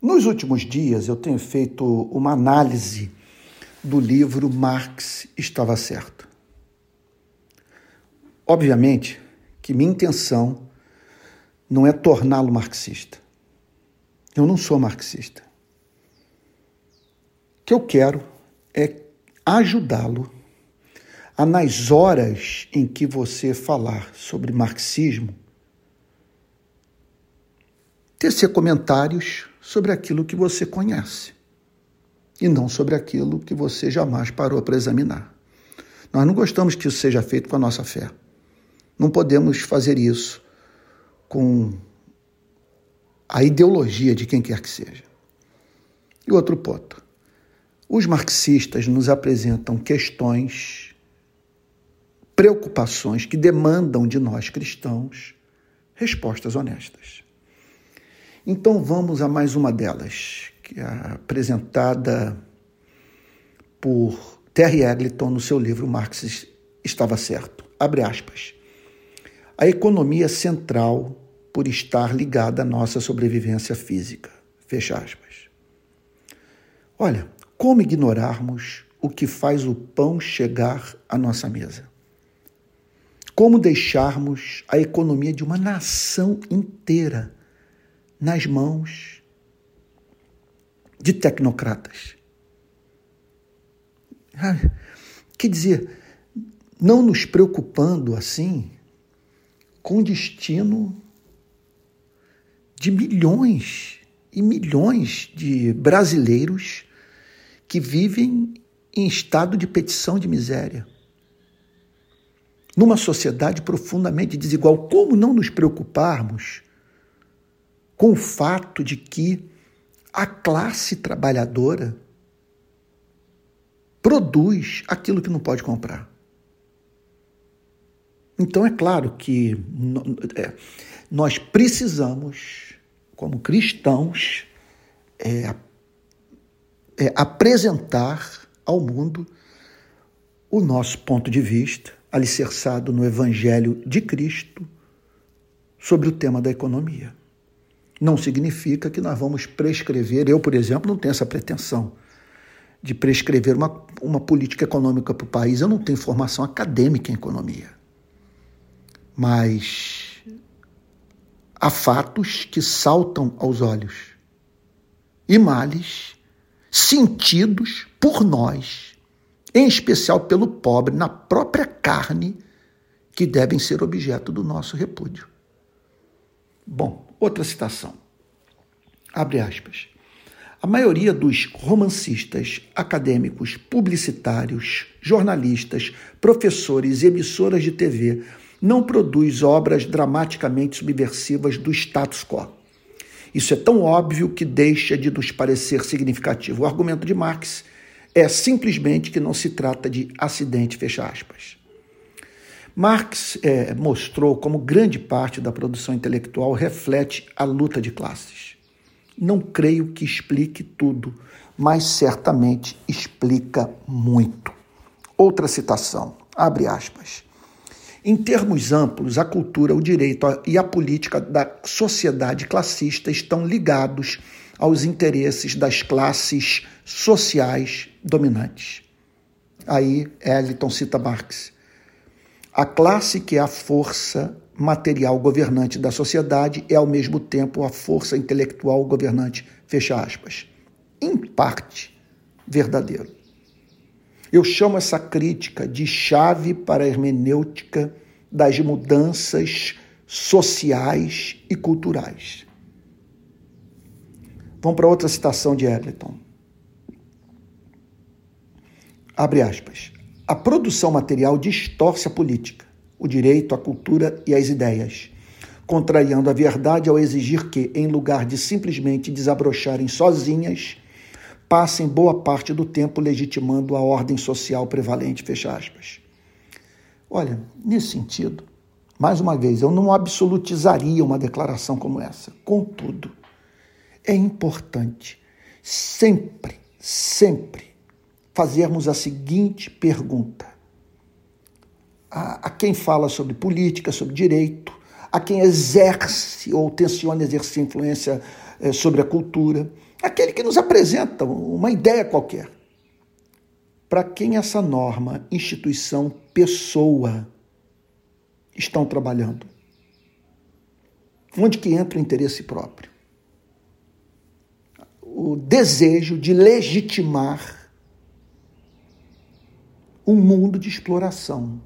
Nos últimos dias eu tenho feito uma análise do livro Marx Estava Certo. Obviamente que minha intenção não é torná-lo marxista. Eu não sou marxista. O que eu quero é ajudá-lo a, nas horas em que você falar sobre marxismo, tecer comentários sobre aquilo que você conhece e não sobre aquilo que você jamais parou para examinar. Nós não gostamos que isso seja feito com a nossa fé. Não podemos fazer isso com a ideologia de quem quer que seja. E outro ponto. Os marxistas nos apresentam questões, preocupações que demandam de nós cristãos respostas honestas. Então vamos a mais uma delas, que é apresentada por Terry Eglinton no seu livro Marx estava certo. Abre aspas. A economia central por estar ligada à nossa sobrevivência física. Fecha aspas. Olha, como ignorarmos o que faz o pão chegar à nossa mesa? Como deixarmos a economia de uma nação inteira nas mãos de tecnocratas? Quer dizer, não nos preocupando assim com o destino de milhões e milhões de brasileiros que vivem em estado de petição de miséria. Numa sociedade profundamente desigual, como não nos preocuparmos com o fato de que a classe trabalhadora produz aquilo que não pode comprar? Então, é claro que é, nós precisamos, como cristãos, é, é, apresentar ao mundo o nosso ponto de vista, alicerçado no Evangelho de Cristo, sobre o tema da economia. Não significa que nós vamos prescrever, eu, por exemplo, não tenho essa pretensão de prescrever uma, uma política econômica para o país. Eu não tenho formação acadêmica em economia. Mas há fatos que saltam aos olhos e males sentidos por nós, em especial pelo pobre, na própria carne, que devem ser objeto do nosso repúdio. Bom, outra citação. Abre aspas. A maioria dos romancistas, acadêmicos, publicitários, jornalistas, professores e emissoras de TV não produz obras dramaticamente subversivas do status quo. Isso é tão óbvio que deixa de nos parecer significativo. O argumento de Marx é simplesmente que não se trata de acidente, fecha aspas. Marx é, mostrou como grande parte da produção intelectual reflete a luta de classes. Não creio que explique tudo, mas certamente explica muito. Outra citação, abre aspas. Em termos amplos, a cultura, o direito e a política da sociedade classista estão ligados aos interesses das classes sociais dominantes. Aí Eliton cita Marx. A classe que é a força material governante da sociedade é ao mesmo tempo a força intelectual governante, fecha aspas. Em parte verdadeiro. Eu chamo essa crítica de chave para a hermenêutica das mudanças sociais e culturais. Vamos para outra citação de Eglinton. Abre aspas. A produção material distorce a política, o direito, a cultura e as ideias, contrariando a verdade ao exigir que, em lugar de simplesmente desabrocharem sozinhas, passem boa parte do tempo legitimando a ordem social prevalente, fecha aspas. Olha, nesse sentido, mais uma vez, eu não absolutizaria uma declaração como essa. Contudo, é importante sempre, sempre fazermos a seguinte pergunta: a, a quem fala sobre política, sobre direito, a quem exerce ou tenciona exercer influência é, sobre a cultura, aquele que nos apresenta uma ideia qualquer. Para quem essa norma, instituição, pessoa estão trabalhando? Onde que entra o interesse próprio? O desejo de legitimar um mundo de exploração,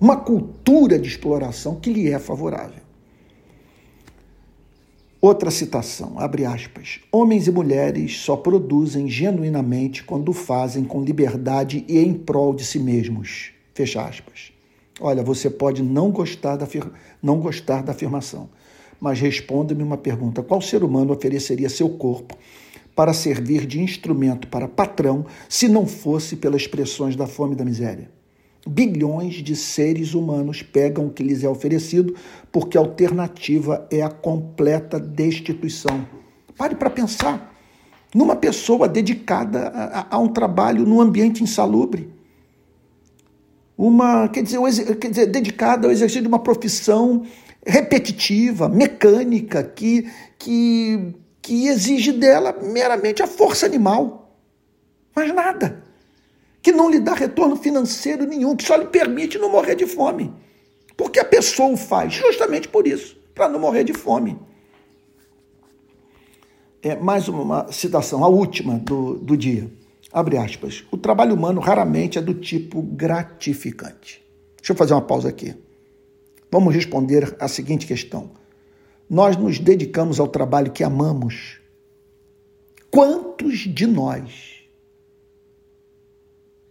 uma cultura de exploração que lhe é favorável. Outra citação, abre aspas. Homens e mulheres só produzem genuinamente quando fazem com liberdade e em prol de si mesmos. Fecha aspas. Olha, você pode não gostar da, não gostar da afirmação, mas responda-me uma pergunta: qual ser humano ofereceria seu corpo para servir de instrumento para patrão se não fosse pelas expressões da fome e da miséria? Bilhões de seres humanos pegam o que lhes é oferecido porque a alternativa é a completa destituição. Pare para pensar numa pessoa dedicada a, a, um trabalho num ambiente insalubre. Uma, quer dizer, quer dizer, dedicada ao exercício de uma profissão repetitiva, mecânica, que, que, que exige dela meramente a força animal. Mas nada que não lhe dá retorno financeiro nenhum, que só lhe permite não morrer de fome. Porque a pessoa o faz justamente por isso, para não morrer de fome. É, mais uma citação, a última do, do dia. Abre aspas. O trabalho humano raramente é do tipo gratificante. Deixa eu fazer uma pausa aqui. Vamos responder a seguinte questão. Nós nos dedicamos ao trabalho que amamos. Quantos de nós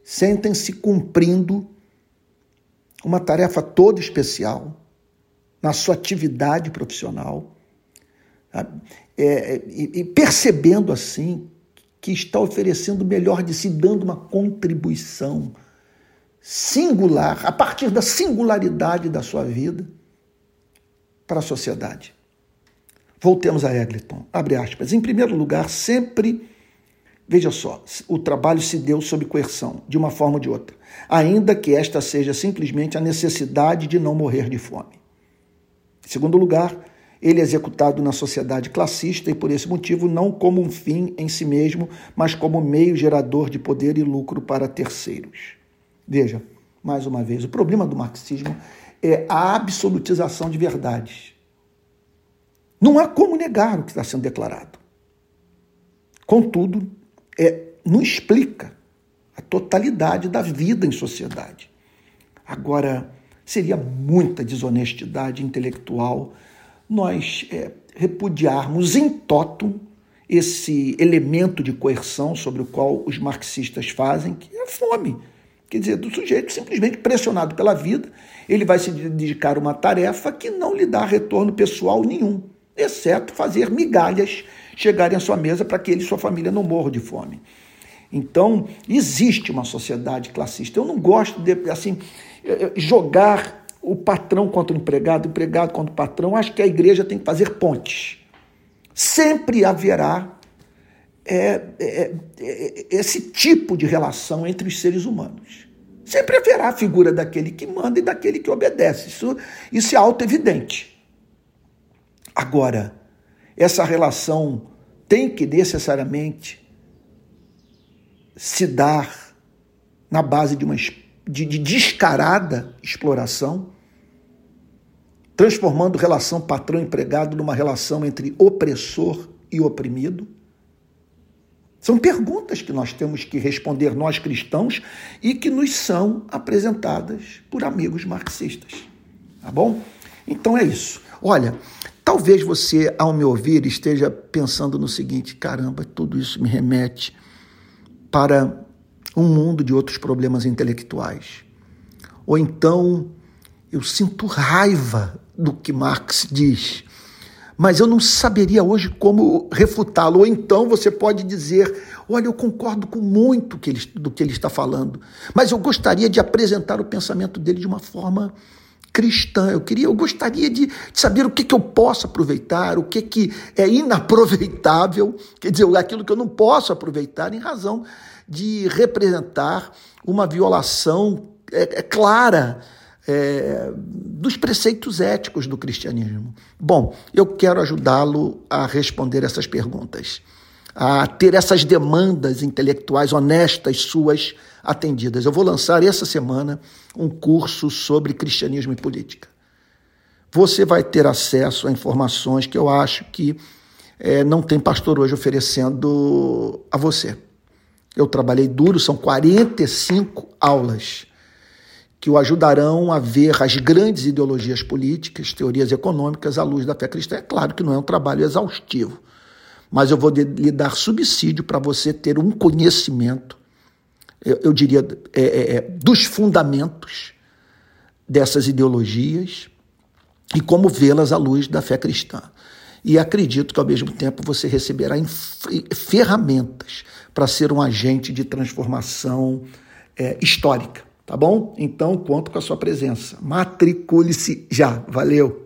sentem-se cumprindo uma tarefa toda especial na sua atividade profissional é, e, e percebendo assim que está oferecendo o melhor de si, dando uma contribuição singular, a partir da singularidade da sua vida para a sociedade. Voltemos a Eglinton. Abre aspas. Em primeiro lugar, sempre Veja só, o trabalho se deu sob coerção, de uma forma ou de outra, ainda que esta seja simplesmente a necessidade de não morrer de fome. Em segundo lugar, ele é executado na sociedade classista e, por esse motivo, não como um fim em si mesmo, mas como meio gerador de poder e lucro para terceiros. Veja, mais uma vez, o problema do marxismo é a absolutização de verdades. Não há como negar o que está sendo declarado. Contudo, é, não explica a totalidade da vida em sociedade. Agora, seria muita desonestidade intelectual nós é, repudiarmos em totum esse elemento de coerção sobre o qual os marxistas fazem, que é a fome. Quer dizer, do sujeito simplesmente pressionado pela vida, ele vai se dedicar a uma tarefa que não lhe dá retorno pessoal nenhum, exceto fazer migalhas chegarem à sua mesa para que ele e sua família não morram de fome. Então, existe uma sociedade classista. Eu não gosto de assim jogar o patrão contra o empregado, o empregado contra o patrão. Acho que a igreja tem que fazer pontes. Sempre haverá é, é, é, esse tipo de relação entre os seres humanos. Sempre haverá a figura daquele que manda e daquele que obedece. Isso, isso é auto-evidente. Agora, essa relação tem que necessariamente se dar na base de uma de, de descarada exploração, transformando relação patrão-empregado numa relação entre opressor e oprimido? São perguntas que nós temos que responder, nós cristãos, e que nos são apresentadas por amigos marxistas. Tá bom? Então é isso. Olha, Talvez você, ao me ouvir, esteja pensando no seguinte: caramba, tudo isso me remete para um mundo de outros problemas intelectuais. Ou então eu sinto raiva do que Marx diz, mas eu não saberia hoje como refutá-lo. Ou então você pode dizer: olha, eu concordo com muito do que ele está falando, mas eu gostaria de apresentar o pensamento dele de uma forma cristã. Eu queria, eu gostaria de, de saber o que, que eu posso aproveitar, o que, que é inaproveitável, quer dizer, aquilo que eu não posso aproveitar em razão de representar uma violação é, é clara é, dos preceitos éticos do cristianismo. Bom, eu quero ajudá-lo a responder essas perguntas, a ter essas demandas intelectuais honestas suas atendidas. Eu vou lançar essa semana um curso sobre cristianismo e política. Você vai ter acesso a informações que eu acho que é, não tem pastor hoje oferecendo a você. Eu trabalhei duro, são 45 aulas que o ajudarão a ver as grandes ideologias políticas, teorias econômicas à luz da fé cristã. É claro que não é um trabalho exaustivo, mas eu vou lhe dar subsídio para você ter um conhecimento, eu, eu diria, é, é, é, dos fundamentos dessas ideologias e como vê-las à luz da fé cristã. E acredito que, ao mesmo tempo, você receberá ferramentas para ser um agente de transformação é, histórica. Tá bom? Então, conto com a sua presença. Matricule-se já. Valeu!